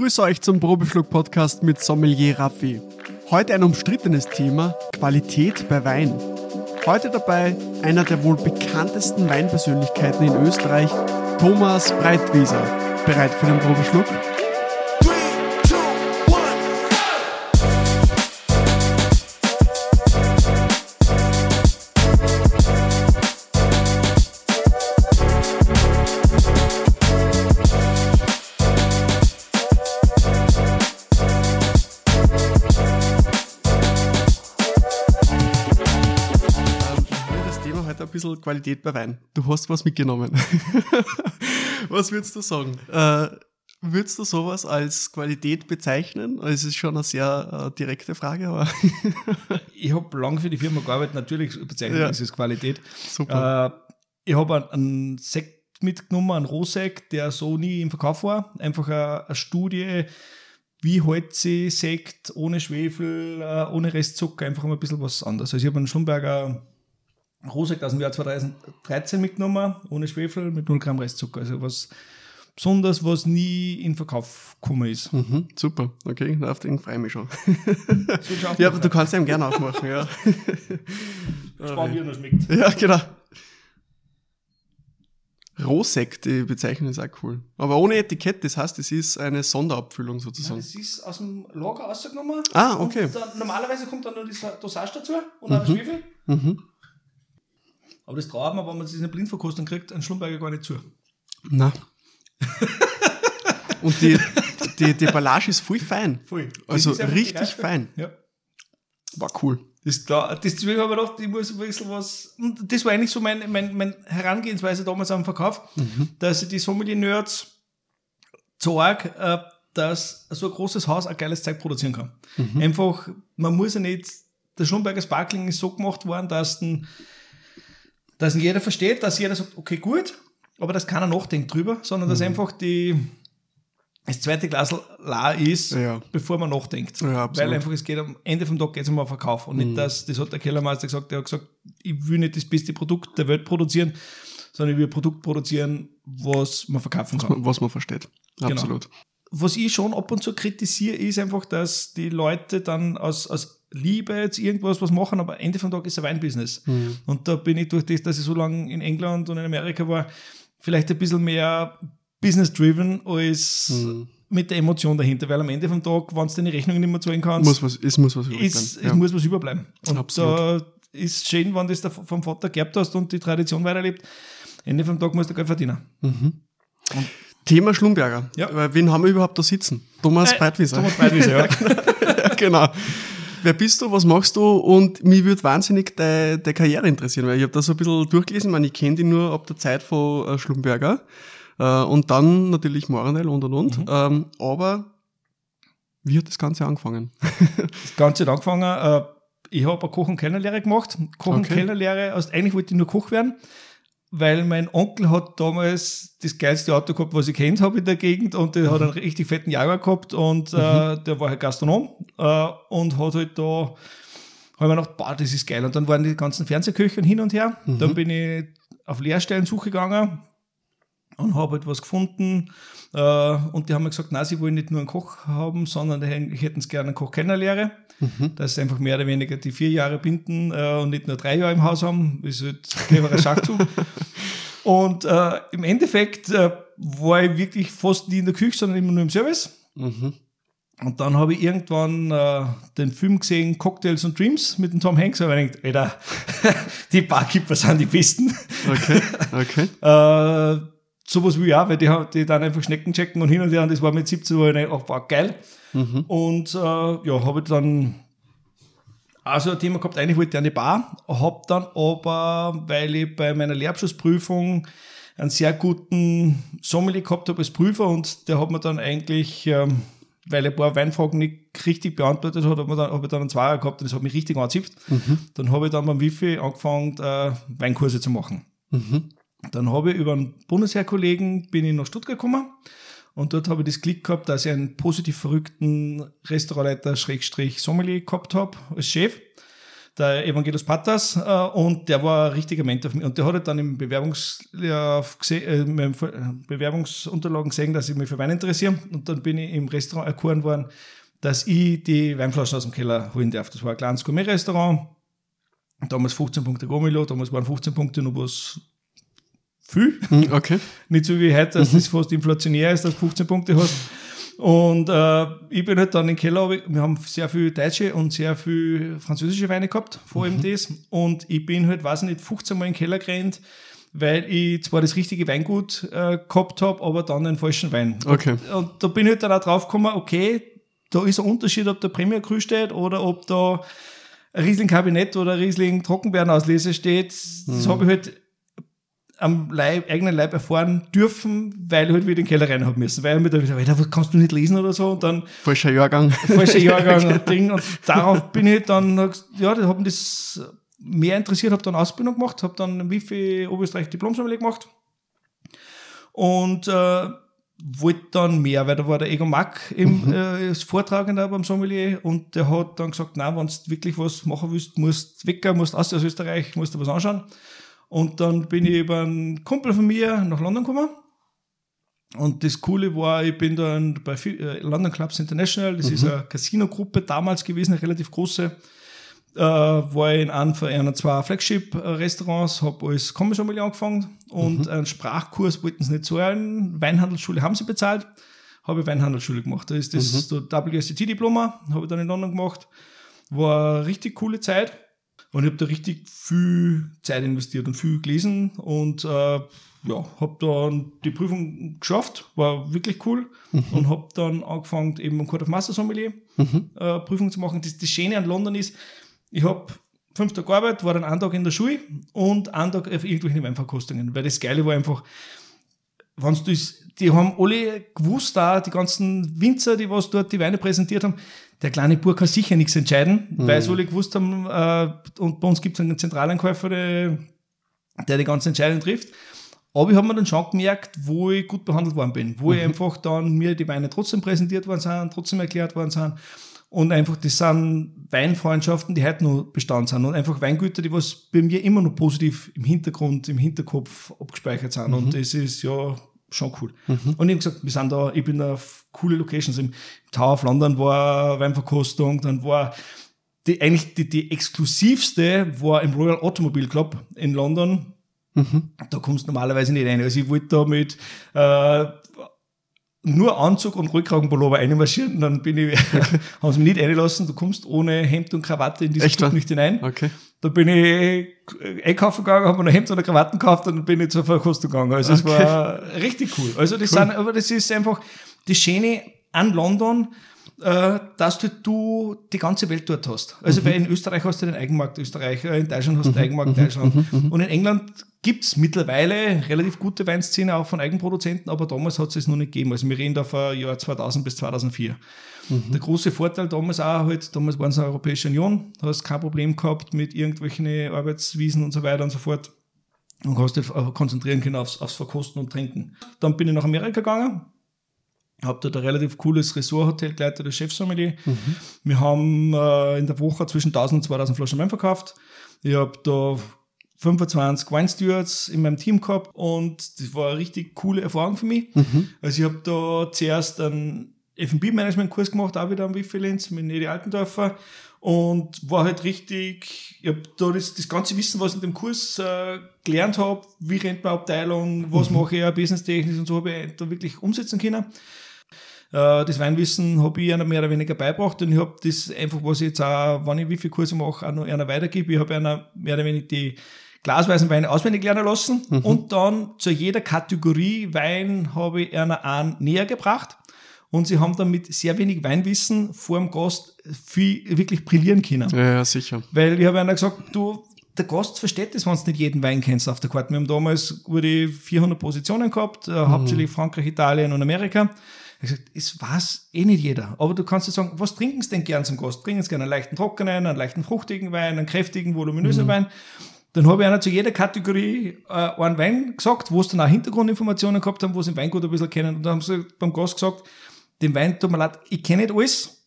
grüße euch zum Probeschluck-Podcast mit Sommelier Raffi. Heute ein umstrittenes Thema, Qualität bei Wein. Heute dabei einer der wohl bekanntesten Weinpersönlichkeiten in Österreich, Thomas Breitwieser. Bereit für den Probeschluck? Bisschen Qualität bei Wein. Du hast was mitgenommen. was würdest du sagen? Äh, würdest du sowas als Qualität bezeichnen? Es ist schon eine sehr äh, direkte Frage, aber Ich habe lange für die Firma gearbeitet, natürlich bezeichnet Ja. als Qualität. super. Äh, ich habe einen, Sekt mitgenommen, einen Rohsekt, der so nie im Verkauf war. Einfach eine, eine Studie, wie hält sich Sekt ohne Schwefel, äh, ohne Restzucker, einfach mal ein bisschen was anderes. Also ich habe einen Schlumberger Rohsekt aus dem Jahr 2013 mitgenommen, ohne Schwefel, mit 0 Gramm Restzucker. Also was Besonderes, was nie in Verkauf gekommen ist. Mhm, super, okay, auf den freue ich mich schon. Ja, aber du kannst ihn gerne aufmachen, ja. Spannend, wie er noch schmeckt. ja, genau. Rohsekt, die Bezeichnung ist auch cool. Aber ohne Etikett, das heißt, es ist eine Sonderabfüllung sozusagen. das ist aus dem Lager rausgenommen. Ah, okay. Dann, normalerweise kommt dann nur die Sa- Dosage dazu und auch der Schwefel. Mhm. Aber das traut man, wenn man das in der Blindverkostung kriegt, ein Schlumberger gar nicht zu. Na. Und die, die, die Ballage ist voll fein. Voll. Also richtig fein. Ja. War cool. Das klar. Deswegen habe ich gedacht, ich muss ein bisschen was. Und das war eigentlich so mein, mein, mein Herangehensweise damals am Verkauf, dass ich die Sommelier-Nerds zeige, äh, dass so ein großes Haus ein geiles Zeug produzieren kann. Einfach, man muss ja nicht. Der Schlumberger Sparkling ist so gemacht worden, dass, den, dass jeder versteht, dass jeder sagt, okay, gut, aber dass keiner nachdenkt drüber, sondern dass einfach die, das zweite Glas la ist, Ja. bevor man nachdenkt. Ja. Weil einfach es geht am Ende vom Tag geht es um den Verkauf. Und nicht das, das hat der Kellermeister gesagt, der hat gesagt, ich will nicht das beste Produkt der Welt produzieren, sondern ich will ein Produkt produzieren, was man verkaufen kann. Was man versteht. Genau. Absolut. Was ich schon ab und zu kritisiere, ist einfach, dass die Leute dann aus, aus Liebe jetzt irgendwas was machen, aber Ende vom Tag ist ein Weinbusiness. Mhm. Und da bin ich durch das, dass ich so lange in England und in Amerika war, vielleicht ein bisschen mehr business-driven als Mhm. mit der Emotion dahinter, weil am Ende vom Tag, wenn du deine Rechnungen nicht mehr zahlen kannst, Muss was, es muss was übrig ist, bleiben. es ja. muss was überbleiben. Und Absolut. da ist schön, wenn du das da vom Vater geerbt hast und die Tradition weiterlebt. Ende vom Tag musst du Geld verdienen. Thema Schlumberger. Ja. Wen haben wir überhaupt da sitzen? Thomas Äh, Breitwieser. Thomas Breitwieser, ja, genau. Wer bist du, was machst du? Und mich würde wahnsinnig deine, deine Karriere interessieren, weil ich habe da so ein bisschen durchgelesen, ich, meine, ich kenne die nur ab der Zeit von äh, Schlumberger äh, und dann natürlich Moranel und und und. Mhm. Ähm, aber wie hat das Ganze angefangen? Das Ganze hat angefangen, äh, ich habe eine Koch- und Kellnerlehre gemacht. Koch- und Okay. Kellnerlehre, also eigentlich wollte ich nur Koch werden, weil mein Onkel hat damals das geilste Auto gehabt, was ich kennt habe in der Gegend und der hat einen richtig fetten Jaguar gehabt und äh, der war halt Gastronom äh, und hat halt da habe ich mir gedacht, boah, das ist geil. Und dann waren die ganzen Fernsehköche hin und her. Dann bin ich auf Lehrstellensuche gegangen und habe halt was gefunden. Äh, und die haben mir gesagt, nein, sie wollen nicht nur einen Koch haben, sondern die hätten- es gerne einen Koch-Kellnerlehre. Dass sie einfach mehr oder weniger die vier Jahre binden äh, und nicht nur drei Jahre im Haus haben. Das ist halt ein cleverer Schachzug. und äh, im Endeffekt äh, war ich wirklich fast nie in der Küche, sondern immer nur im Service. Mhm. Und dann habe ich irgendwann äh, den Film gesehen, Cocktails und Dreams mit dem Tom Hanks. Und ich gedacht, Alter, die Barkeeper sind die Besten. Okay, okay. Äh, sowas wie ja, weil die, haben- die dann einfach Schnecken checken und hin und her. Und das war mit 17 Uhr auch war geil. Und äh, ja, habe ich dann also ein Thema gehabt, eigentlich wollte ich eine Bar, habe dann aber, weil ich bei meiner Lehrabschlussprüfung einen sehr guten Sommelier gehabt habe als Prüfer und der hat mir dann eigentlich, ähm, weil er ein paar Weinfragen nicht richtig beantwortet hat, habe hab ich dann einen Zweier gehabt und das hat mich richtig angezipft. Dann habe ich dann beim Wifi angefangen, äh, Weinkurse zu machen. Dann habe ich über einen Bundesheerkollegen bin ich nach Stuttgart gekommen und dort habe ich das Glück gehabt, dass ich einen positiv verrückten Restaurantleiter Schrägstrich Sommelier gehabt habe als Chef. der Evangelos Pattas, äh, und der war ein richtiger Mentor für mich. Und der hat halt dann im Bewerbungs, ja, äh, Bewerbungsunterlagen gesehen, dass ich mich für Wein interessiere. Und dann bin ich im Restaurant erkoren worden, dass ich die Weinflaschen aus dem Keller holen darf. Das war ein kleines Gourmet-Restaurant. Damals 15 Punkte Gomilo, damals waren 15 Punkte noch was viel. Hm, Okay. Nicht so wie heute, dass das fast inflationär ist, dass du 15 Punkte hast. Und äh, ich bin halt dann in den Keller, wir haben sehr viel deutsche und sehr viel französische Weine gehabt, vor allem das. Und ich bin halt, weiß ich nicht, 15 Mal in den Keller gerannt, weil ich zwar das richtige Weingut äh, gehabt habe, aber dann den falschen Wein. Okay. Und da bin ich halt dann auch drauf gekommen, okay, da ist ein Unterschied, ob der Premier Cru steht oder ob da Riesling Kabinett oder Riesling Trockenbeerenauslese steht. Das habe ich halt am Leib, eigenen Leib erfahren dürfen, weil ich halt wieder in den Keller rein haben müssen. Weil ich mir da wieder, was kannst du nicht lesen oder so? Und dann Falscher Jahrgang. falscher Jahrgang und Ding. Und darauf bin ich dann, ja, die haben das mehr interessiert, habe dann Ausbildung gemacht, habe dann Wifi Oberösterreich Diplom-Sommelier gemacht und äh, wollte dann mehr, weil da war der Egon Mack im, äh, als Vortragender beim Sommelier und der hat dann gesagt, na, wenn du wirklich was machen willst, musst weg, musst aus aus Österreich, musst du was anschauen. Und dann bin ich über einen Kumpel von mir nach London gekommen. Und das Coole war, ich bin dann bei äh, London Clubs International, das ist eine Casino-Gruppe damals gewesen, eine relativ große. Äh, war ich in einem von einer zwei Flagship-Restaurants, habe als Kommissommelier angefangen und einen Sprachkurs wollten sie nicht zahlen. Weinhandelsschule haben sie bezahlt, habe ich Weinhandelsschule gemacht. Da ist das der WSET-Diploma, habe ich dann in London gemacht. War eine richtig coole Zeit. Und ich habe da richtig viel Zeit investiert und viel gelesen und äh, ja, habe dann die Prüfung geschafft, war wirklich cool und habe dann angefangen, eben ein Court of Master Sommelier äh, Prüfung zu machen. Das, das Schöne an London ist, ich habe fünf Tage gearbeitet, war dann einen Tag in der Schule und einen Tag auf irgendwelchen Weinverkostungen, weil das Geile war einfach, wenn du die haben alle gewusst, da die ganzen Winzer, die was dort die Weine präsentiert haben, der kleine Bub kann sicher nichts entscheiden, weil sie alle gewusst haben, äh, und bei uns gibt es einen Zentralankäufer, der, der die ganzen Entscheidungen trifft. Aber ich habe mir dann schon gemerkt, wo ich gut behandelt worden bin, wo ich einfach dann mir die Weine trotzdem präsentiert worden sind, trotzdem erklärt worden sind. Und einfach, das sind Weinfreundschaften, die heute noch Bestand sind. Und einfach Weingüter, die was bei mir immer noch positiv im Hintergrund, im Hinterkopf abgespeichert sind. Und das ist ja schon cool. Und ich habe gesagt, wir sind da, ich bin da auf coole Locations. Im Tower of London war Weinverkostung, dann war die, eigentlich die, die exklusivste war im Royal Automobile Club in London. Da kommst du normalerweise nicht rein. Also ich wollte da mit äh, nur Anzug und Rückkragenpullover einmarschieren und dann bin ich, haben sie mich nicht reingelassen. Du kommst ohne Hemd und Krawatte in dieses Echt, Club nicht hinein. Okay. Da bin ich einkaufen gegangen, habe mir ein Hemd oder Krawatten gekauft und dann bin ich zur Verkostung gegangen. Also es Okay. war richtig cool. Also das sind, aber das ist einfach das Schöne an London, äh, dass du, du die ganze Welt dort hast. Also weil in Österreich hast du den Eigenmarkt Österreich, äh, in Deutschland hast du den Eigenmarkt Deutschland. Und in England gibt's mittlerweile relativ gute Weinszene auch von Eigenproduzenten, aber damals hat es es noch nicht gegeben. Also wir reden da von Jahr 2000 bis 2004. Der große Vorteil damals auch halt, damals waren es eine Europäische Union, da hast kein Problem gehabt mit irgendwelchen Arbeitswiesen und so weiter und so fort und hast dich äh, konzentrieren können aufs, aufs Verkosten und Trinken. Dann bin ich nach Amerika gegangen, habe dort ein relativ cooles Ressorthotel geleitet, der Chefsommelier. Wir haben äh, in der Woche zwischen 1000 und 2000 Flaschen Wein verkauft. Ich habe da 25 Weinstewards in meinem Team gehabt und das war eine richtig coole Erfahrung für mich. Also ich habe da zuerst einen F&B-Management-Kurs gemacht, auch wieder am Wifi-Lenz mit Nedi Altendorfer und war halt richtig, ich habe da das, das ganze Wissen, was ich in dem Kurs äh, gelernt habe, wie rennt man Abteilung, was mache ich, businesstechnisch und so, habe ich da wirklich umsetzen können. Äh, das Weinwissen habe ich einer mehr oder weniger beibracht und ich habe das einfach, was ich jetzt auch, wenn ich Wifi-Kurse mache, auch noch einer weitergebe. Ich habe einer mehr oder weniger die glasweisen Weine auswendig lernen lassen und dann zu jeder Kategorie Wein habe ich einer einen näher gebracht und sie haben dann mit sehr wenig Weinwissen vor dem Gast viel wirklich brillieren können. Ja, ja, sicher. Weil ich habe einer gesagt, du, der Gast versteht das, wenn du nicht jeden Wein kennst auf der Karte. Wir haben damals wurde 400 Positionen gehabt, äh, hauptsächlich Frankreich, Italien und Amerika. Ich habe gesagt, es weiß eh nicht jeder. Aber du kannst dir sagen, was trinken sie denn gern zum Gast? Trinken sie gerne einen leichten trockenen, einen leichten fruchtigen Wein, einen kräftigen, voluminösen Wein. Dann habe ich einer zu jeder Kategorie äh, einen Wein gesagt, wo es dann auch Hintergrundinformationen gehabt haben, wo sie den Weingut ein bisschen kennen. Und dann haben sie beim Gast gesagt, den Wein, tut mir leid, ich kenne nicht alles,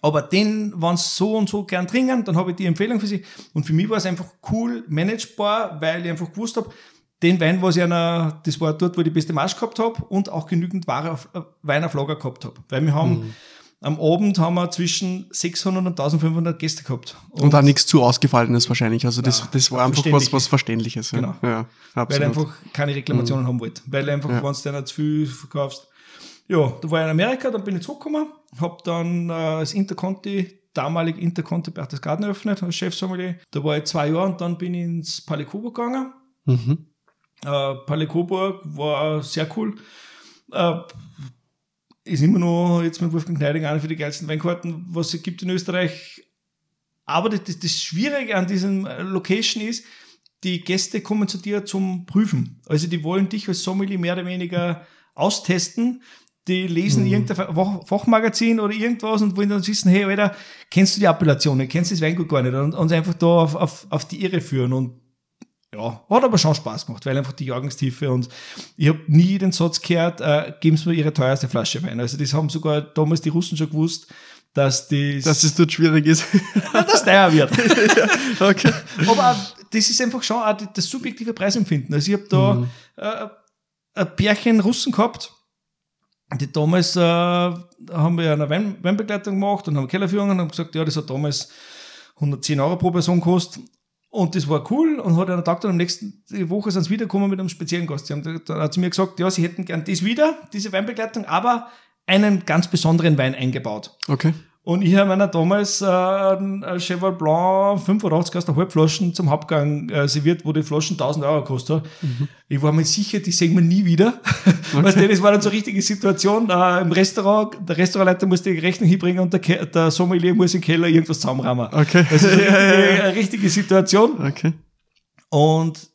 Aber den, wenn sie so und so gern trinken, dann habe ich die Empfehlung für sie. Und für mich war es einfach cool, managebar, weil ich einfach gewusst habe, den Wein, was ich einer, das war dort, wo ich die beste Marsch gehabt habe und auch genügend Ware auf, äh, Wein auf Lager gehabt habe. Weil wir haben, mhm. am Abend haben wir zwischen 600 und 1500 Gäste gehabt. Und, und auch nichts zu ausgefallenes wahrscheinlich. Also das, das war einfach was, was Verständliches. Ja. Genau. Ja, weil ich einfach keine Reklamationen mhm. haben wollte. Weil einfach, ja. wenn du dann zu viel verkaufst. Ja, da war ich in Amerika, dann bin ich zurückgekommen, habe dann äh, das Interconti damalig Interconti Berchtesgaden eröffnet als Chefsommelier. Da war ich zwei Jahre und dann bin ich ins Palais Kuba gegangen. Mhm. Äh, Palais Coburg war sehr cool. Äh, ist immer noch jetzt mit Wolfgang Kneidinger einer für die geilsten Weinkarten, was es gibt in Österreich. Aber das, das, das Schwierige an diesem äh, Location ist, die Gäste kommen zu dir zum Prüfen. Also die wollen dich als Sommelier mehr oder weniger austesten. Die lesen mhm. irgendein Fachmagazin oder irgendwas und wollen dann wissen, hey, Alter, kennst du die Appellationen, kennst du das Weingut gar nicht und uns einfach da auf, auf, auf die Irre führen. Und ja, hat aber schon Spaß gemacht, weil einfach die Jahrgangstiefe und ich habe nie den Satz gehört, äh, geben Sie mir Ihre teuerste Flasche Wein. Also das haben sogar damals die Russen schon gewusst, dass das... Dass es dort schwierig ist. dass teuer wird. ja, okay. Aber das ist einfach schon auch das subjektive Preisempfinden. Also ich habe da mhm. äh, ein Pärchen Russen gehabt, die damals äh, haben wir eine Wein Weinbegleitung gemacht und haben Kellerführungen und haben gesagt, ja, das hat damals 110 Euro pro Person gekostet. Und das war cool und hat einen Tag dann am nächsten Woche sind sie wiedergekommen mit einem speziellen Gast. Sie haben, dann hat sie mir gesagt, ja, sie hätten gern das wieder, diese Weinbegleitung, aber einen ganz besonderen Wein eingebaut. Okay. Und ich habe meiner damals äh, ein Cheval Blanc 85 aus der Halbflaschen zum Hauptgang äh, serviert, wo die Flaschen 1000 Euro gekostet hat. Mhm. Ich war mir sicher, die sehen wir nie wieder. Okay. Weißt du, das war dann so eine richtige Situation. Äh, Im Restaurant, der Restaurantleiter muss die Rechnung hinbringen und der, der Sommelier muss im Keller irgendwas zusammenrahmen. Okay. Das ist eine richtige, eine richtige Situation. Okay. Und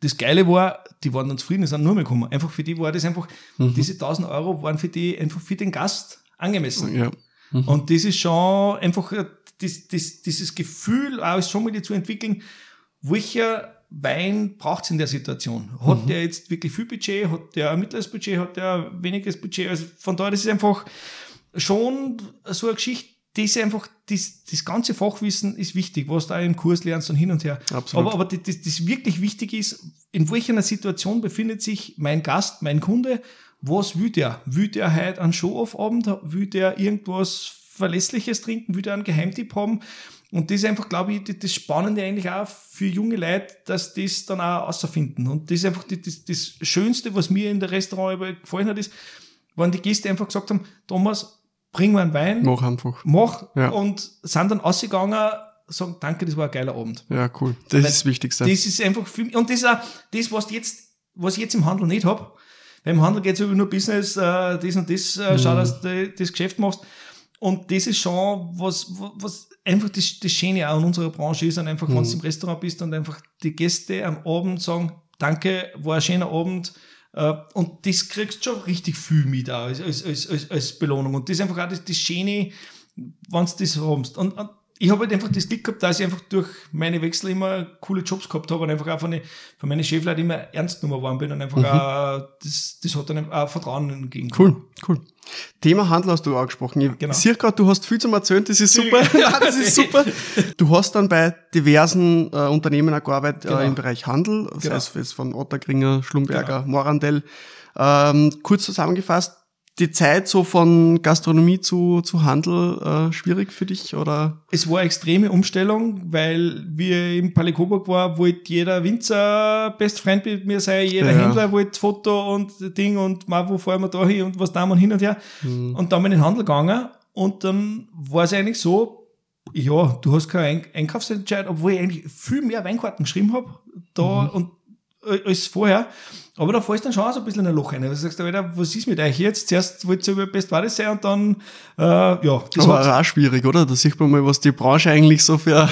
das Geile war, die waren dann zufrieden, die sind nur mehr gekommen. Einfach für die war das einfach, mhm. diese 1000 Euro waren für die einfach für den Gast angemessen. Ja. Mhm. Und das ist schon einfach äh, das, das, dieses Gefühl, auch als Sommelier zu entwickeln, welcher Wein braucht es in der Situation? Hat mhm. der jetzt wirklich viel Budget? Hat der ein mittleres Budget? Hat der weniges Budget? Also von daher, das ist einfach schon so eine Geschichte, das einfach, das, das ganze Fachwissen ist wichtig, was du auch im Kurs lernst und hin und her. Absolut. Aber, aber das, das wirklich wichtig ist, in welcher Situation befindet sich mein Gast, mein Kunde was will der? Will der heute einen Show-Off-Abend? Will der irgendwas Verlässliches trinken? Will der einen Geheimtipp haben? Und das ist einfach, glaube ich, das Spannende eigentlich auch für junge Leute, dass das dann auch außerfinden. Und das ist einfach das, das Schönste, was mir in der Restaurant gefallen hat, ist, wenn die Gäste einfach gesagt haben, Thomas, bring mir einen Wein. Mach einfach. Mach. Ja. Und sind dann ausgegangen, sagen, danke, das war ein geiler Abend. Ja, cool. Das Weil ist das Wichtigste. Das ist einfach, für, und das ist auch das, was jetzt, was ich jetzt im Handel nicht habe. Beim Handel geht es über nur Business, äh, das und das, äh, schau, mhm. dass du das Geschäft machst. Und das ist schon was, was einfach das, das Schöne auch in unserer Branche ist, und einfach, mhm. wenn du im Restaurant bist und einfach die Gäste am Abend sagen, danke, war ein schöner Abend, äh, und das kriegst du schon richtig viel mit auch als, als, als, als Belohnung. Und das ist einfach auch das, das Schöne, wenn du das hast. Und, und ich habe halt einfach das Glück gehabt, dass ich einfach durch meine Wechsel immer coole Jobs gehabt habe und einfach auch von, den, von meinen Chefleuten immer ernst genommen worden bin und einfach mhm. auch, das, das hat dann auch Vertrauen entgegen. Cool, cool. Thema Handel hast du auch gesprochen. Ich genau. sehe gerade, du hast viel zum Erzählen, das ist super. ja, das ist super. Du hast dann bei diversen äh, Unternehmen auch gearbeitet genau. äh, im Bereich Handel, das genau. heißt von Ottergringer, Schlumberger, genau. Morandell. Ähm, kurz zusammengefasst, die Zeit so von Gastronomie zu, zu Handel äh, schwierig für dich oder? Es war eine extreme Umstellung, weil wir im Palais Coburg war, wollte jeder Winzer Best Friend mit mir sein, jeder ja. Händler wollte Foto und Ding und mal, wo fahren wir da hin und was da und hin und her. Mhm. Und dann bin ich in den Handel gegangen und dann war es eigentlich so, ja, du hast keinen Einkaufsentscheid, obwohl ich eigentlich viel mehr Weinkarten geschrieben habe da mhm. und als vorher. Aber da fällst du dann schon so ein bisschen in ein Loch rein. Du sagst, Alter, was ist mit euch jetzt? Zuerst wollt ihr über Best Buddies sein und dann, äh, ja. Das war auch schwierig, oder? Da sieht man mal, was die Branche eigentlich so für...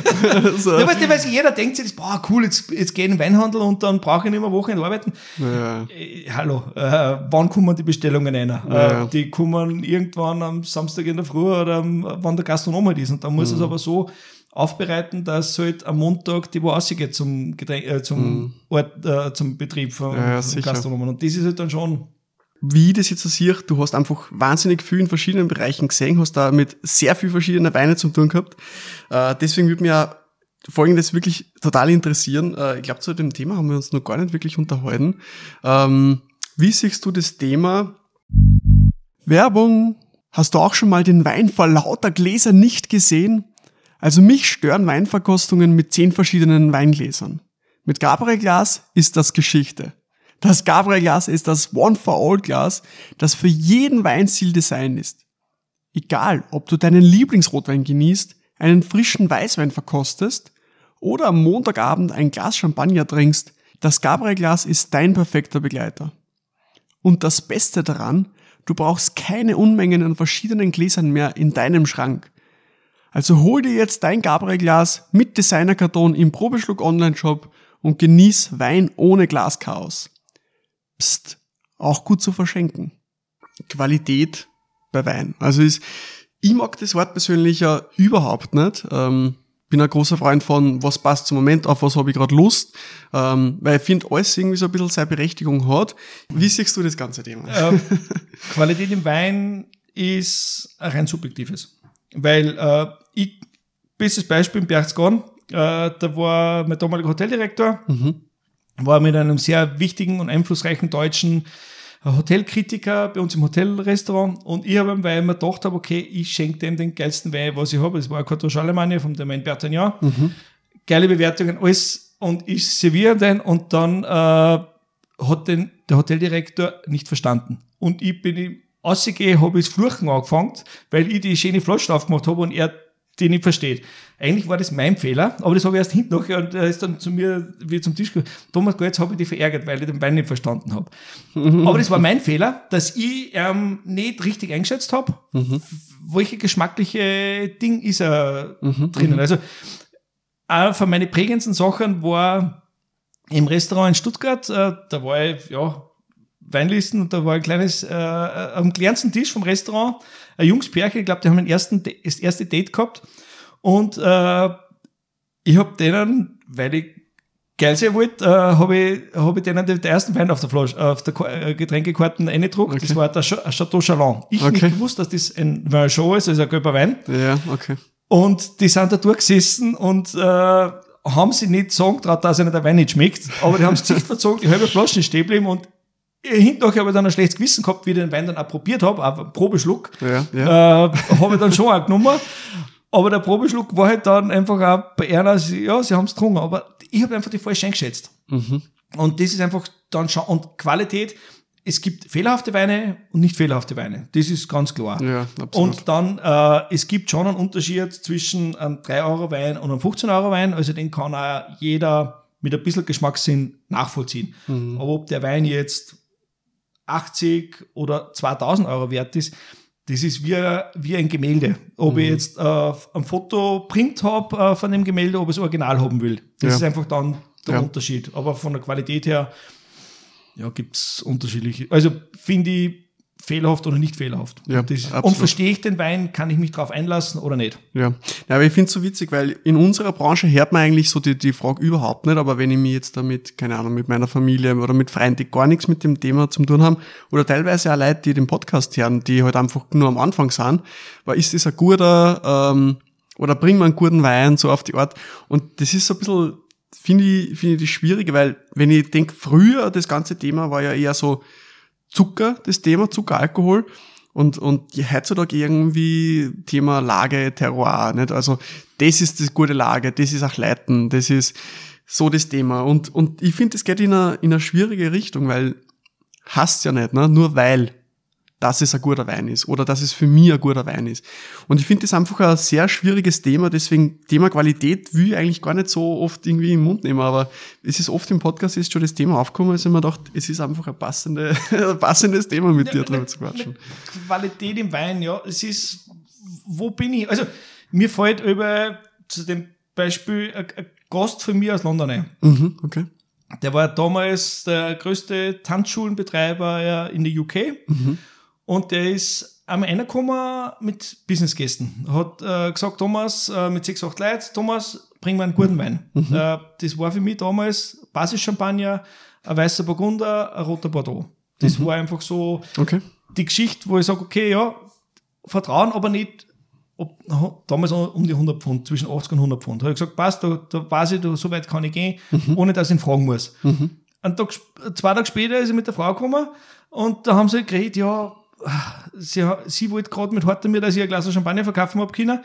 so. Ja, weißt du, weil jeder denkt sich, boah, cool, jetzt, jetzt gehe ich in den Weinhandel und dann brauche ich nicht mehr Wochenende arbeiten. Ja. Äh, hallo, äh, wann kommen die Bestellungen rein? Ja. Äh, die kommen irgendwann am Samstag in der Früh oder am, wann der Gastronom halt ist. Und dann muss mhm. es aber so aufbereiten, dass halt am Montag die rausgeht zum, Getränk, äh, zum mm. Ort, äh, zum Betrieb von, ja, von Gastronomen. Und das ist halt dann schon wie das jetzt so sehe, du hast einfach wahnsinnig viel in verschiedenen Bereichen gesehen, hast da mit sehr viel verschiedenen Weinen zu tun gehabt. Äh, deswegen würde ja Folgendes wirklich total interessieren. Äh, ich glaube, zu dem Thema haben wir uns noch gar nicht wirklich unterhalten. Ähm, wie siehst du das Thema Werbung? Hast du auch schon mal den Wein vor lauter Gläsern nicht gesehen? Also mich stören Weinverkostungen mit zehn verschiedenen Weingläsern. Mit Gabriel Glas ist das Geschichte. Das Gabriel Glas ist das One-for-All-Glas, das für jeden Weinstil design ist. Egal, ob du deinen Lieblingsrotwein genießt, einen frischen Weißwein verkostest oder am Montagabend ein Glas Champagner trinkst, das Gabriel Glas ist dein perfekter Begleiter. Und das Beste daran, du brauchst keine Unmengen an verschiedenen Gläsern mehr in deinem Schrank. Also hol dir jetzt dein Gabriel Glas mit Designerkarton im Probeschluck Online Shop und genieß Wein ohne Glaschaos. Psst, auch gut zu verschenken. Qualität bei Wein. Also ist, ich mag das Wort persönlich ja überhaupt nicht. Ähm, bin ein großer Freund von, was passt zum Moment, auf was habe ich gerade Lust, ähm, weil ich finde, alles irgendwie so ein bisschen seine Berechtigung hat. Wie siehst du das ganze Thema? Ähm, Qualität im Wein ist ein rein subjektives. Weil äh, ich, bestes Beispiel in Berchtesgaden, äh, da war mein damaliger Hoteldirektor, mhm war mit einem sehr wichtigen und einflussreichen deutschen Hotelkritiker bei uns im Hotelrestaurant und ich habe, weil ich mir gedacht habe, okay, ich schenke dem den geilsten Wein, was ich habe. Das war ein Coteau Charlemagne vom Domain Bertagnan. Mhm. Geile Bewertungen, alles. Und ich serviere den und dann äh, hat den, der Hoteldirektor nicht verstanden. Und ich bin ausgegangen, habe ich das Fluchen angefangen, weil ich die schöne Flasche aufgemacht habe und er die nicht versteht. Eigentlich war das mein Fehler, aber das habe ich erst hinten noch und er ist dann zu mir wie zum Tisch gekommen. Thomas, jetzt habe ich dich verärgert, weil ich den Wein nicht verstanden habe. Mhm. Aber das war mein Fehler, dass ich ähm, nicht richtig eingeschätzt habe, mhm. welche geschmackliche Ding ist er mhm. drinnen. Mhm. Also eine von meinen prägendsten Sachen war im Restaurant in Stuttgart, äh, da war ich, ja, Weinlisten und da war ein kleines, äh, am kleinsten Tisch vom Restaurant, ein Jungspärchen, ich glaube, die haben ein ersten, das erste Date gehabt und äh, ich habe denen, weil ich geil sein wollte, äh, habe ich, hab ich denen den ersten Wein auf der Flasche, auf der äh, Getränkekarten eingedruckt. Okay. Das war der Chateau Chalon. Ich okay. nicht gewusst, dass das ein Vin Chaud ist, also ein gelber Wein. Ja, okay. Und die sind da durchgesessen und äh, haben sie nicht sagen traut, dass ihnen der Wein nicht schmeckt, aber die haben das Gesicht verzogen, die halbe Flasche stehen geblieben und hinterher habe ich dann ein schlechtes Gewissen gehabt, wie ich den Wein dann auch probiert habe, auch Probeschluck. Ja, ja. Äh, habe ich dann schon auch genommen. Aber der Probeschluck war halt dann einfach auch bei einer, ja, sie haben es getrunken, aber ich habe einfach die falsch eingeschätzt. Mhm. Und das ist einfach dann schon, und Qualität, es gibt fehlerhafte Weine und nicht fehlerhafte Weine. Das ist ganz klar. Ja, absolut. Und dann, äh, es gibt schon einen Unterschied zwischen einem 3-Euro-Wein und einem 15-Euro-Wein. Also den kann auch jeder mit ein bisschen Geschmackssinn nachvollziehen. Mhm. Aber ob der Wein jetzt 80 oder 2000 Euro wert ist, das ist wie, wie ein Gemälde. Ob mhm. ich jetzt äh, ein Fotoprint habe äh, von dem Gemälde, ob ich es original haben will. Das ja. ist einfach dann der ja. Unterschied. Aber von der Qualität her ja, gibt es unterschiedliche. Also finde ich, fehlerhaft oder nicht fehlerhaft. Ja, und, und verstehe ich den Wein, kann ich mich darauf einlassen oder nicht? Ja, ja aber ich finde es so witzig, weil in unserer Branche hört man eigentlich so die, die Frage überhaupt nicht, aber wenn ich mir jetzt damit, keine Ahnung, mit meiner Familie oder mit Freunden, die gar nichts mit dem Thema zu tun haben, oder teilweise auch Leute, die den Podcast hören, die halt einfach nur am Anfang sind, weil ist das ein guter, ähm, oder bringt man einen guten Wein so auf die Art und das ist so ein bisschen, finde ich, finde ich das Schwierige, weil wenn ich denke, früher das ganze Thema war ja eher so, Zucker, das Thema Zucker, Alkohol. Und, und heutzutage irgendwie Thema Lage, Terroir, nicht? Also, das ist das gute Lage, das ist auch Leiten, das ist so das Thema. Und, und ich finde, es geht in eine, in eine schwierige Richtung, weil hasst ja nicht, ne? Nur weil dass es ein guter Wein ist oder dass es für mich ein guter Wein ist. Und ich finde das einfach ein sehr schwieriges Thema, deswegen Thema Qualität will ich eigentlich gar nicht so oft irgendwie im Mund nehmen, aber es ist oft im Podcast ist schon das Thema aufgekommen, als ich mir gedacht, es ist einfach ein, passende, ein passendes Thema mit dir drüber zu quatschen. Qualität im Wein, ja, es ist, wo bin ich? Also, mir fällt über zu dem Beispiel ein Gast von mir aus London ein. Mhm, okay. Der war damals der größte Tanzschulenbetreiber in der UK. Mhm. Und der ist einmal reingekommen mit Businessgästen. Hat äh, gesagt, Thomas, äh, mit sechs, acht Leuten, Thomas, bring mir einen guten Wein. Mhm. Äh, das war für mich damals Basis-Champagner, ein weißer Burgunder, ein roter Bordeaux. Das war einfach so Okay. die Geschichte, wo ich sage, okay, ja, Vertrauen, aber nicht ob, damals um die 100 Pfund, zwischen 80 und 100 Pfund. Da habe ich gesagt, passt, da, da weiß ich, da, so weit kann ich gehen, ohne dass ich ihn fragen muss. Ein Tag, zwei Tage später ist er mit der Frau gekommen und da haben sie geredet, ja, sie, sie wollte gerade mit Horten mir, dass ich ein Glas Champagner verkaufen habe können,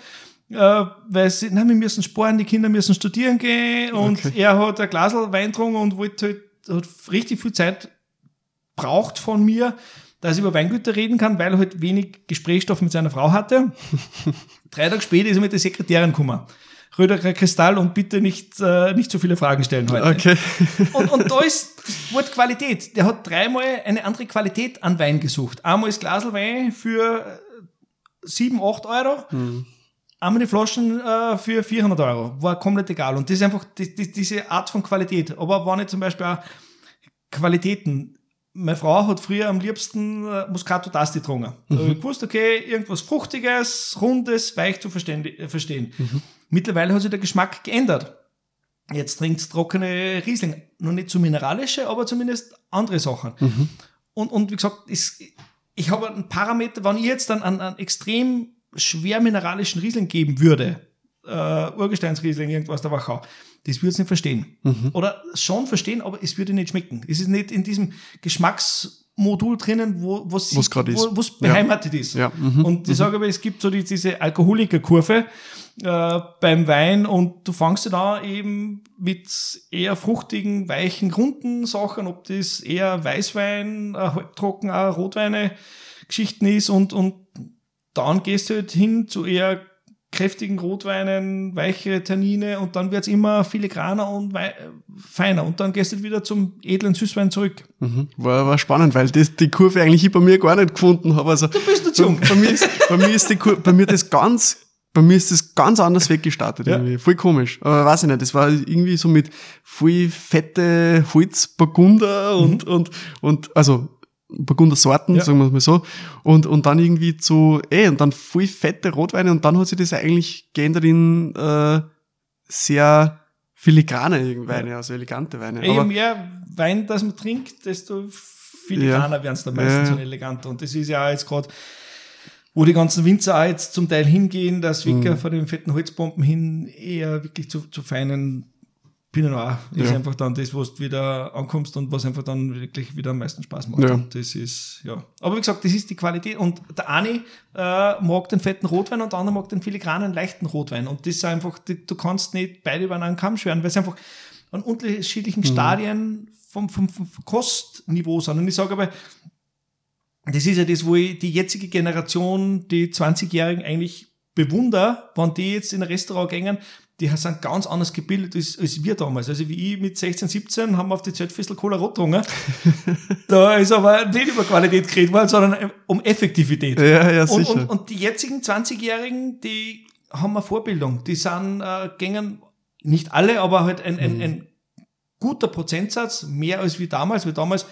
äh, weil sie, nein, wir müssen sparen, die Kinder müssen studieren gehen und Okay. er hat ein Glas Wein getrunken und wollte halt, hat richtig viel Zeit braucht von mir, dass ich über Weingüter reden kann, weil er halt wenig Gesprächsstoff mit seiner Frau hatte. Drei Tage später ist er mit der Sekretärin gekommen. Röderer Kristall und bitte nicht, äh, nicht so viele Fragen stellen heute. Okay. Und, und da ist das Wort Qualität. Der hat dreimal eine andere Qualität an Wein gesucht. Einmal das Glasl Wein für äh, 7, 8 Euro. Einmal die Flaschen äh, für 400 Euro. War komplett egal. Und das ist einfach die, die, diese Art von Qualität. Aber waren nicht zum Beispiel auch Qualitäten. Meine Frau hat früher am liebsten äh, Muscato d'Asti getrunken. Da hab ich gewusst, okay, irgendwas Fruchtiges, Rundes, weich zu verstehen. verstehen. Mittlerweile hat sich der Geschmack geändert. Jetzt trinkt trockene Riesling. Noch nicht so mineralische, aber zumindest andere Sachen. Und, und wie gesagt, es, ich habe einen Parameter, wenn ich jetzt dann einen, einen extrem schwer mineralischen Riesling geben würde, äh, Urgesteinsriesling, irgendwas der Wachau, das würde es nicht verstehen. Oder schon verstehen, aber es würde nicht schmecken. Es ist nicht in diesem Geschmacksmodul drinnen, wo grad ist. wo es Ja. beheimatet ist. Ja, mhm, Und ich sage aber, es gibt so die, diese Alkoholikerkurve äh, beim Wein und du fangst da eben mit eher fruchtigen, weichen, runden Sachen, ob das eher Weißwein, äh, halbtrocken, auch Rotweine Geschichten ist und, und dann gehst du halt hin zu eher kräftigen Rotweinen, weiche Tannine und dann wird's immer filigraner und feiner und dann gehst du wieder zum edlen Süßwein zurück. Mhm. War, war spannend, weil das, die Kurve eigentlich ich bei mir gar nicht gefunden habe. Also, Du bist nicht jung. bei, mir ist, bei mir ist die Kur bei mir das ganz, bei mir ist das ganz anders weggestartet. Ja. Irgendwie. Voll komisch. Aber weiß ich nicht, das war irgendwie so mit voll fette Holzburgunder und, und, und, also, Burgunder-Sorten, Ja. sagen wir es mal so. Und, und dann irgendwie zu, eh, und dann voll fette Rotweine und dann hat sich das eigentlich geändert in, äh, sehr filigrane Weine, also elegante Weine. Je Aber, mehr Wein, das man trinkt, desto filigraner werden es dann meistens Ja. und eleganter. Und das ist ja jetzt gerade, wo die ganzen Winzer auch jetzt zum Teil hingehen, dass Wicker Mhm. von den fetten Holzbomben hin eher wirklich zu, zu feinen Pinot Noir ist Ja. einfach dann das, wo du wieder ankommst und was einfach dann wirklich wieder am meisten Spaß macht. Ja. Und das ist, ja. Aber wie gesagt, das ist die Qualität. Und der eine äh, mag den fetten Rotwein und der andere mag den filigranen, leichten Rotwein. Und das ist einfach, die, du kannst nicht beide über einen Kamm schweren, weil es einfach an unterschiedlichen Stadien vom, vom, vom Kostniveau sind. Und ich sage aber, das ist ja das, wo ich die jetzige Generation, die 20-Jährigen eigentlich bewundere, wenn die jetzt in ein Restaurant gehen, die sind ganz anders gebildet als, als wir damals. Also wie ich mit 16, 17 haben wir auf die Zeltfessel Cola Rot getrunken. da ist aber nicht über Qualität geredet worden, sondern um Effektivität. ja, ja, Und, sicher. und, und die jetzigen 20-Jährigen, die haben eine Vorbildung. Die sind, äh, gängen, nicht alle, aber halt ein, Mhm. ein, ein guter Prozentsatz, mehr als wie damals, weil damals,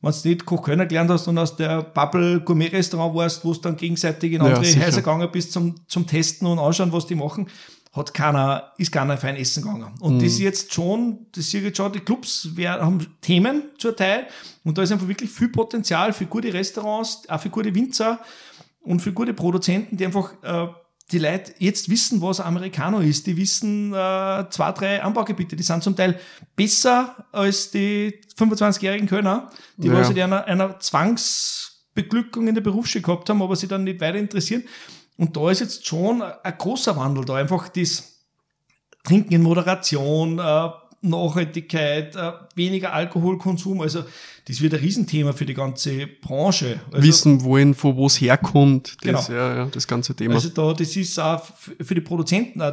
wenn du nicht Koch Kölner gelernt hast und aus der Bubble Gourmet Restaurant warst, wo du dann gegenseitig in Ja, andere sicher. Häuser gegangen bist zum, zum Testen und anschauen, was die machen, hat keiner, ist keiner fein essen gegangen. Und Mhm. das ist jetzt schon, das ich jetzt schon, die Clubs wer, haben Themen zur Teil und da ist einfach wirklich viel Potenzial für gute Restaurants, auch für gute Winzer und für gute Produzenten, die einfach äh, die Leute jetzt wissen, was Americano ist. Die wissen äh, zwei, drei Anbaugebiete. Die sind zum Teil besser als die 25-jährigen Kölner, die Ja. was halt einer, einer Zwangsbeglückung in der Berufsschule gehabt haben, aber sie dann nicht weiter interessieren. Und da ist jetzt schon ein großer Wandel da. Einfach das Trinken in Moderation, äh, Nachhaltigkeit, äh, weniger Alkoholkonsum. Also das wird ein Riesenthema für die ganze Branche. Also, Wissen wollen, von wo es herkommt, das, Genau. ja, ja, das ganze Thema. Also da, das ist auch für die Produzenten, auch,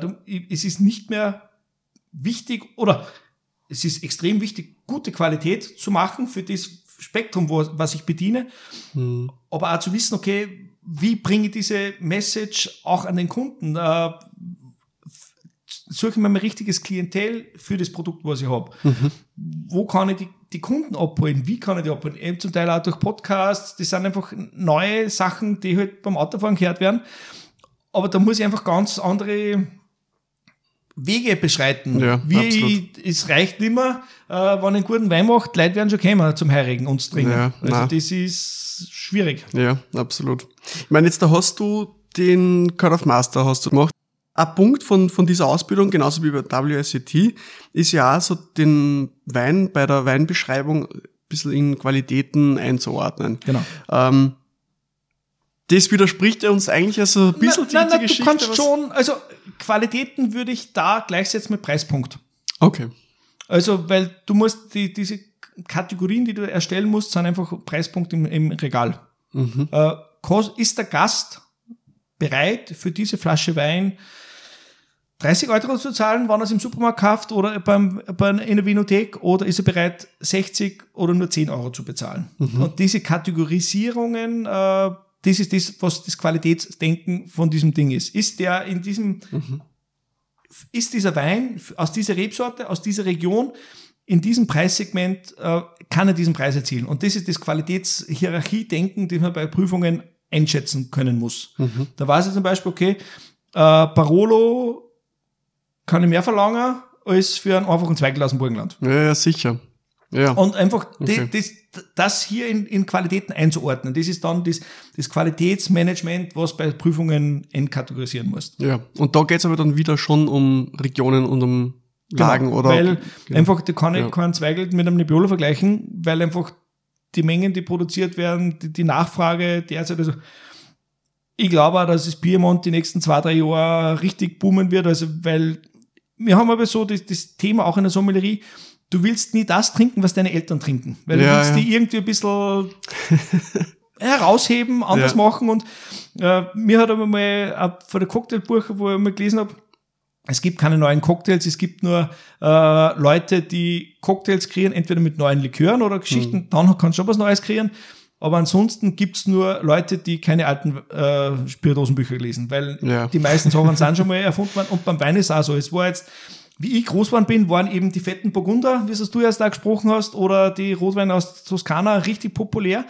es ist nicht mehr wichtig oder es ist extrem wichtig, gute Qualität zu machen für das Spektrum, was ich bediene, Hm. aber auch zu wissen, okay, wie bringe ich diese Message auch an den Kunden? Äh, suche ich mir mein richtiges Klientel für das Produkt, was ich habe. Wo kann ich die, die Kunden abholen? Wie kann ich die abholen? Eben zum Teil auch durch Podcasts. Das sind einfach neue Sachen, die halt beim Autofahren gehört werden. Aber da muss ich einfach ganz andere Wege beschreiten. Ja, Wie absolut. es reicht nimmer, äh, wenn einen guten Wein macht, Leute werden schon kommen zum Heirigen und trinken. Ja, also nein. das ist schwierig. Ja, absolut. Ich meine, jetzt da hast du den Card of Master hast du gemacht. Ein Punkt von, von dieser Ausbildung, genauso wie bei WSET, ist ja auch so den Wein bei der Weinbeschreibung ein bisschen in Qualitäten einzuordnen. Genau. Ähm, das widerspricht uns eigentlich also ein bisschen nein, nein, nein, Geschichte. du kannst schon, also Qualitäten würde ich da gleichsetzen mit Preispunkt. Okay. Also, weil du musst die, diese Kategorien, die du erstellen musst, sind einfach Preispunkt im, im Regal. Mhm. Äh, ist der Gast bereit, für diese Flasche Wein 30 Euro zu zahlen, wann er es im Supermarkt kauft oder beim, bei, in der Vinothek oder ist er bereit, 60 oder nur 10 Euro zu bezahlen? Und diese Kategorisierungen, äh, das ist das, was das Qualitätsdenken von diesem Ding ist. Ist der in diesem, ist dieser Wein aus dieser Rebsorte, aus dieser Region, in diesem Preissegment äh, kann er diesen Preis erzielen. Und das ist das Qualitätshierarchie-Denken, das man bei Prüfungen einschätzen können muss. Da weiß ich zum Beispiel, okay, äh, Barolo kann ich mehr verlangen als für einen einfachen Zweigel aus dem Burgenland. Ja, ja, sicher. Ja. Und einfach Okay. das, das hier in, in Qualitäten einzuordnen, das ist dann das, das Qualitätsmanagement, was bei Prüfungen entkategorisieren muss. ja. Und da geht's aber dann wieder schon um Regionen und um Lagen oder. Genau, Weil Genau. einfach, da kann ich Ja. keinen Zweigel mit einem Nebbiolo vergleichen, weil einfach die Mengen, die produziert werden, die, die Nachfrage derzeit, also ich glaube auch, dass das Piemont die nächsten zwei, drei Jahre richtig boomen wird, also weil wir haben aber so das, das Thema auch in der Sommelerie, du willst nie das trinken, was deine Eltern trinken, weil du Ja, willst ja. die irgendwie ein bisschen herausheben, anders Ja. machen und äh, mir hat aber mal äh, von der Cocktailbuch, wo ich mal gelesen habe, es gibt keine neuen Cocktails, es gibt nur äh, Leute, die Cocktails kreieren, entweder mit neuen Likören oder Geschichten, Mhm. dann kannst du schon was Neues kreieren. Aber ansonsten gibt's nur Leute, die keine alten äh, Spirituosenbücher lesen, weil Ja. die meisten Sachen sind schon mal erfunden worden. Und beim Wein ist auch so. Es war jetzt, wie ich groß geworden bin, waren eben die fetten Burgunder, wie es du erst da gesprochen hast, oder die Rotweine aus Toskana richtig populär.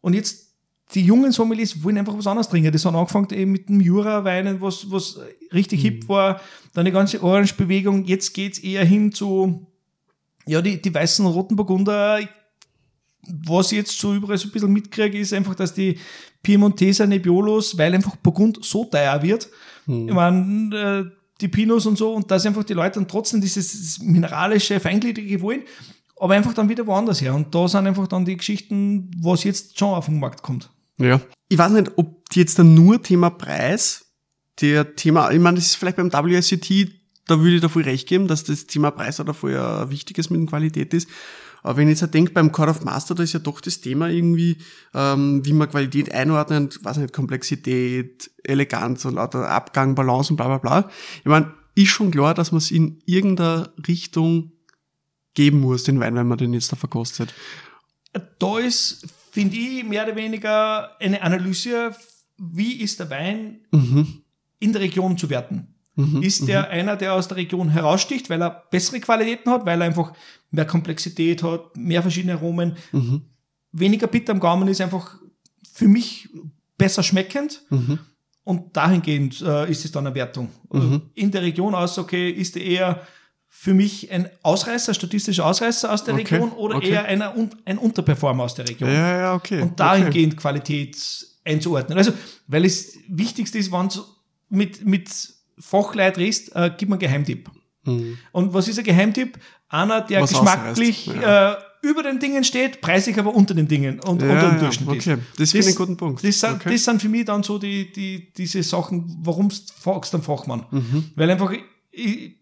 Und jetzt die jungen Sommeliers wollen einfach was anderes trinken. Das hat angefangen eben mit dem Jura-Weinen, was, was richtig hip war. Dann die ganze Orange-Bewegung. Jetzt geht's eher hin zu, ja, die, die weißen und roten Burgunder. Was ich jetzt so überall so ein bisschen mitkriege, ist einfach, dass die Piemonteser Nebbiolos, weil einfach Burgund so teuer wird, ich meine, äh, die Pinos und so, und dass einfach die Leute dann trotzdem dieses mineralische, feingliedrige wollen, aber einfach dann wieder woanders her. Und da sind einfach dann die Geschichten, was jetzt schon auf den Markt kommt. Ja. Ich weiß nicht, ob jetzt dann nur Thema Preis, der Thema, ich meine, das ist vielleicht beim WSET, da würde ich da voll recht geben, dass das Thema Preis oder voll ein wichtiges mit Qualität ist. Aber wenn ich jetzt halt denke, beim Code of Master, da ist ja doch das Thema irgendwie, ähm, wie man Qualität einordnet, weiß nicht, Komplexität, Eleganz und lauter Abgang, Balance und bla bla bla. Ich meine, ist schon klar, dass man es in irgendeiner Richtung geben muss, den Wein, wenn man den jetzt da verkostet. Da ist, finde ich, mehr oder weniger eine Analyse, wie ist der Wein Mhm. in der Region zu werten. Mhm. Ist der einer, der aus der Region heraussticht, weil er bessere Qualitäten hat, weil er einfach mehr Komplexität hat, mehr verschiedene Aromen, Mhm. weniger bitter am Gaumen ist einfach für mich besser schmeckend Mhm. und dahingehend äh, ist es dann eine Wertung. Mhm. In der Region aus, okay, ist er eher für mich ein Ausreißer, statistischer Ausreißer aus der Okay, Region oder okay. eher einer, ein Unterperformer aus der Region? Ja, ja, okay. und okay. dahingehend Qualität einzuordnen. Also, weil es wichtigste ist, wenn mit, mit Fachleit redest, äh, gib mir einen Geheimtipp. Mhm. Und was ist ein Geheimtipp? Einer, der Was geschmacklich ausreißt, äh, über den Dingen steht, preislich aber unter den Dingen und Ja, unter dem ja, Durchschnitt ist. okay. Das finde ich einen guten Punkt. Das sind, Okay. das sind für mich dann so die, die, diese Sachen, warum du fragst am Fachmann. Mhm. Weil einfach, ich,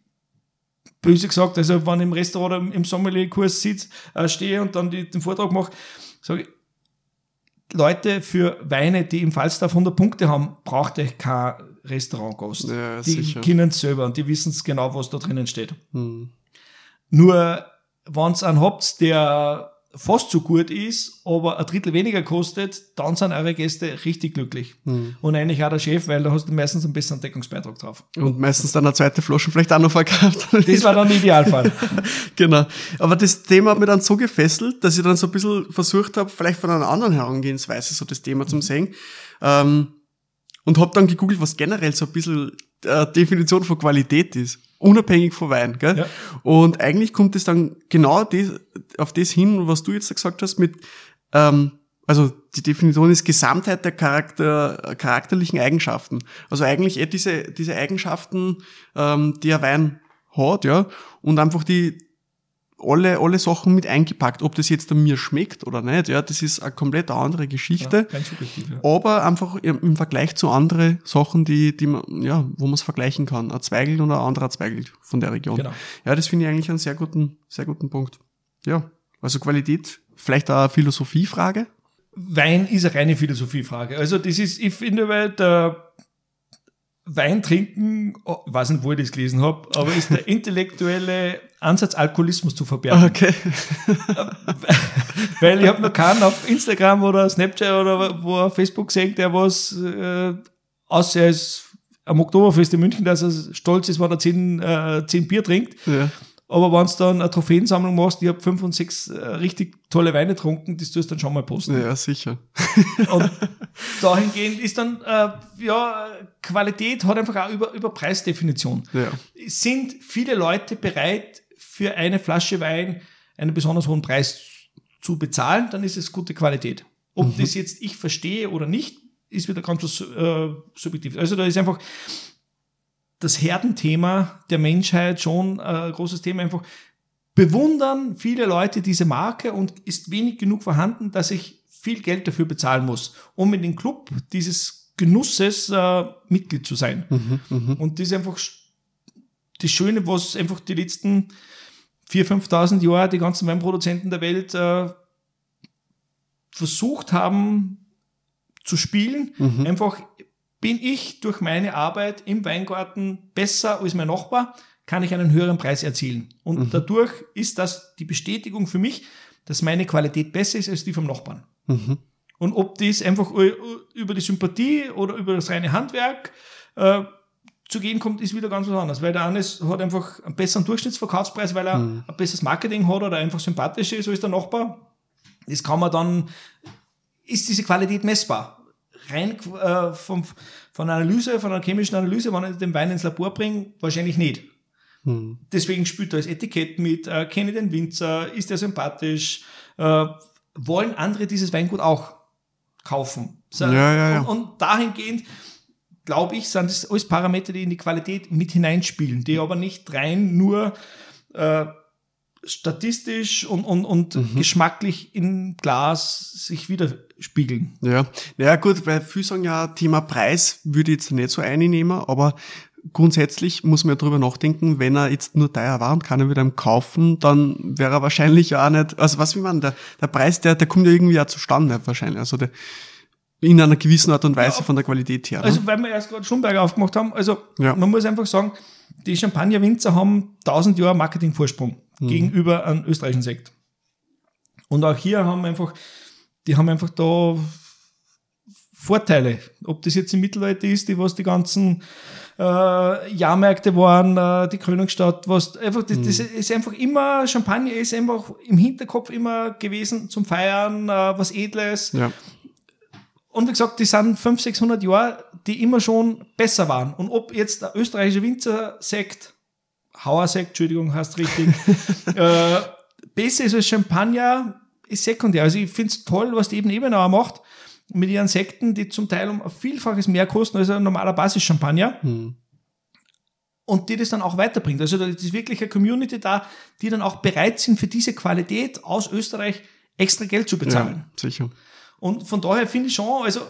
böse gesagt, also wenn ich im Restaurant oder im- im Sommelierkurs sitze, äh, stehe und dann die, den Vortrag mache, sage ich, Leute für Weine, die im Falstaff 100 Punkte haben, braucht ihr kein Restaurantgast. Ja, die sicher. kennen es selber und die wissen es genau, was da drinnen steht. Mhm. Nur, wenn ihr einen habt, der fast so gut ist, aber ein Drittel weniger kostet, dann sind eure Gäste richtig glücklich. Mhm. Und eigentlich auch der Chef, weil da hast du meistens einen besseren Deckungsbeitrag drauf. Und meistens dann eine zweite Flasche vielleicht auch noch verkauft. Das war dann der Idealfall. genau. Aber das Thema hat mich dann so gefesselt, dass ich dann so ein bisschen versucht habe, vielleicht von einer anderen Herangehensweise so das Thema zum sehen. Ähm, und habe dann gegoogelt, was generell so ein bisschen äh, Definition von Qualität ist. Unabhängig von Wein, gell? Ja. Und eigentlich kommt es dann genau das, auf das hin, was du jetzt gesagt hast, mit, ähm, also die Definition ist Gesamtheit der Charakter, charakterlichen Eigenschaften. Also eigentlich eh diese, diese Eigenschaften, ähm, die ein Wein hat, ja, und einfach die, alle, alle Sachen mit eingepackt. Ob das jetzt an mir schmeckt oder nicht, ja, das ist eine komplett andere Geschichte. Ja, ja. Aber einfach im Vergleich zu anderen Sachen, die, die man, ja, wo man es vergleichen kann. Ein Zweigelt und ein anderer Zweigelt von der Region. Genau. Ja, das finde ich eigentlich einen sehr guten, sehr guten Punkt. Ja. Also Qualität, vielleicht auch eine Philosophiefrage. Wein ist eine reine Philosophiefrage. Also das ist, ich finde, weil der Wein trinken, oh, ich weiß nicht, wo ich das gelesen habe, aber ist der intellektuelle Ansatz, Alkoholismus zu verbergen. Okay. Weil ich habe noch keinen auf Instagram oder Snapchat oder wo auf Facebook gesehen, der was, äh, außer er ist am Oktoberfest in München, dass er stolz ist, wenn er zehn, äh, zehn Bier trinkt. Ja. Aber wenn du dann eine Trophäensammlung machst, ich habe fünf und sechs äh, richtig tolle Weine getrunken, das tust du dann schon mal posten. ja, sicher. Und dahingehend ist dann, äh, ja, Qualität hat einfach auch über, über Preisdefinition. Ja. Sind viele Leute bereit, für eine Flasche Wein einen besonders hohen Preis zu bezahlen, dann ist es gute Qualität. Ob das jetzt ich verstehe oder nicht, ist wieder ganz was äh, subjektiv. Also da ist einfach das Herdenthema der Menschheit schon äh, ein großes Thema. Einfach bewundern viele Leute diese Marke und ist wenig genug vorhanden, dass ich viel Geld dafür bezahlen muss, um in den Club dieses Genusses äh, Mitglied zu sein. Und das ist einfach das Schöne, was einfach die letzten 4.000, 5.000 Jahre die ganzen Weinproduzenten der Welt äh, versucht haben zu spielen. Einfach bin ich durch meine Arbeit im Weingarten besser als mein Nachbar, kann ich einen höheren Preis erzielen. Und dadurch ist das die Bestätigung für mich, dass meine Qualität besser ist als die vom Nachbarn. Und ob das einfach über die Sympathie oder über das reine Handwerk äh, zu gehen kommt, ist wieder ganz was anderes. Weil der eine ist- hat einfach einen besseren Durchschnittsverkaufspreis, weil er ein besseres Marketing hat oder einfach sympathischer ist als der Nachbar. Das kann man dann, ist diese Qualität messbar. Rein äh, vom, von einer Analyse, von einer chemischen Analyse, wenn ich den Wein ins Labor bringe, wahrscheinlich nicht. Deswegen spielt da das Etikett mit, äh, kenne ich den Winzer, ist er sympathisch, äh, wollen andere dieses Weingut auch kaufen. So, Ja, ja, ja. Und, und dahingehend, glaube ich, sind das alles Parameter, die in die Qualität mit hineinspielen, die aber nicht rein nur äh, statistisch und, und, und Mhm. geschmacklich im Glas sich widerspiegeln. Ja, naja gut, weil viele sagen ja, Thema Preis würde ich jetzt nicht so einnehmen, aber grundsätzlich muss man ja drüber nachdenken, wenn er jetzt nur teuer war und keiner würde ihm kaufen, dann wäre er wahrscheinlich ja auch nicht, also was wie man, der, der Preis, der, der kommt ja irgendwie auch zustande wahrscheinlich, also der, in einer gewissen Art und Weise Ja, von der Qualität her. Also, ne? weil wir erst gerade Schlumberger aufgemacht haben, also Ja. man muss einfach sagen, die Champagner-Winzer haben 1000 Jahre Marketingvorsprung Mhm. gegenüber einem österreichischen Sekt. Und auch hier haben einfach, die haben einfach da Vorteile. Ob das jetzt im Mittelalter ist, die was die ganzen äh, Jahrmärkte waren, äh, die Krönungsstadt, was einfach, das, das ist einfach immer, Champagner ist einfach im Hinterkopf immer gewesen zum Feiern, äh, was Edles. ja. Und wie gesagt, die sind 500, 600 Jahre, die immer schon besser waren. Und ob jetzt der österreichische Winzersekt, Hauersekt, Entschuldigung, heißt richtig, äh, besser ist als Champagner, ist sekundär. Also ich finde es toll, was die eben Ebenauer macht mit ihren Sekten, die zum Teil um ein Vielfaches mehr kosten als ein normaler Basis-Champagner. Und die das dann auch weiterbringt. Also da ist wirklich eine Community da, die dann auch bereit sind, für diese Qualität aus Österreich extra Geld zu bezahlen. ja, sicher. Und von daher finde ich schon, also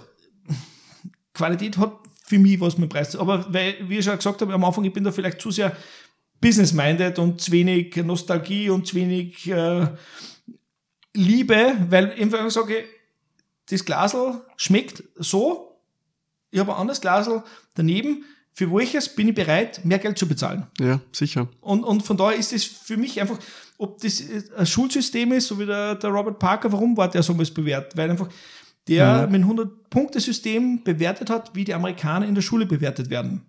Qualität hat für mich was mit Preis. zu- Aber weil, wie ich schon gesagt habe, am Anfang, ich bin da vielleicht zu sehr business-minded und zu wenig Nostalgie und zu wenig äh, Liebe, weil ich einfach sage, das Glasel schmeckt so, ich habe ein anderes Glasel daneben, für welches bin ich bereit, mehr Geld zu bezahlen. Ja, sicher. Und, und von daher ist es für mich einfach, ob das ein Schulsystem ist, so wie der, der Robert Parker, warum war der so was bewährt? Weil einfach der mit einem 100-Punkte-System bewertet hat, wie die Amerikaner in der Schule bewertet werden.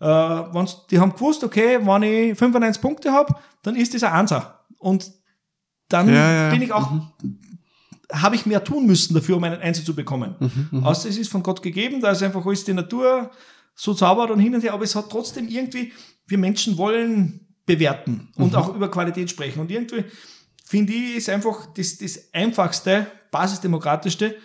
Äh, wenn's, die haben gewusst, okay, wenn ich 95 Punkte habe, dann ist das ein Einser. Und dann Ja, ja, bin ich auch, habe ich mehr tun müssen dafür, um einen Einser zu bekommen. Außer es ist von Gott gegeben, da ist einfach alles die Natur, so sauber und hin und her, aber es hat trotzdem irgendwie, wir Menschen wollen bewerten und mhm. auch über Qualität sprechen. Und irgendwie finde ich, ist einfach das, das einfachste, basisdemokratischste,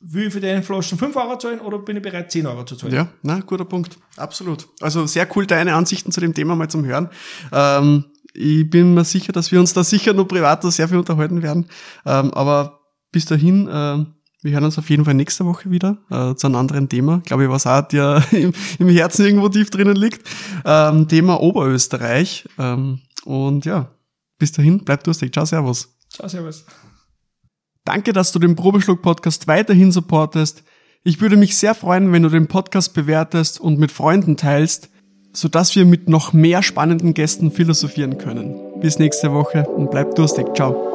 will ich für den Flaschen 5 Euro zahlen oder bin ich bereit, 10 Euro zu zahlen? Ja, na, guter Punkt. Absolut. Also sehr cool, deine Ansichten zu dem Thema mal zum Hören. Ähm, ich bin mir sicher, dass wir uns da sicher nur privat sehr viel unterhalten werden. Ähm, aber bis dahin, äh, wir hören uns auf jeden Fall nächste Woche wieder äh, zu einem anderen Thema. Glaube ich, was auch dir im, im Herzen irgendwo tief drinnen liegt. Ähm, Thema Oberösterreich. Ähm, und ja, bis dahin, bleib durstig. Ciao, Servus. Ciao, Servus. Danke, dass du den Probeschluck-Podcast weiterhin supportest. Ich würde mich sehr freuen, wenn du den Podcast bewertest und mit Freunden teilst, sodass wir mit noch mehr spannenden Gästen philosophieren können. Bis nächste Woche und bleib durstig. Ciao.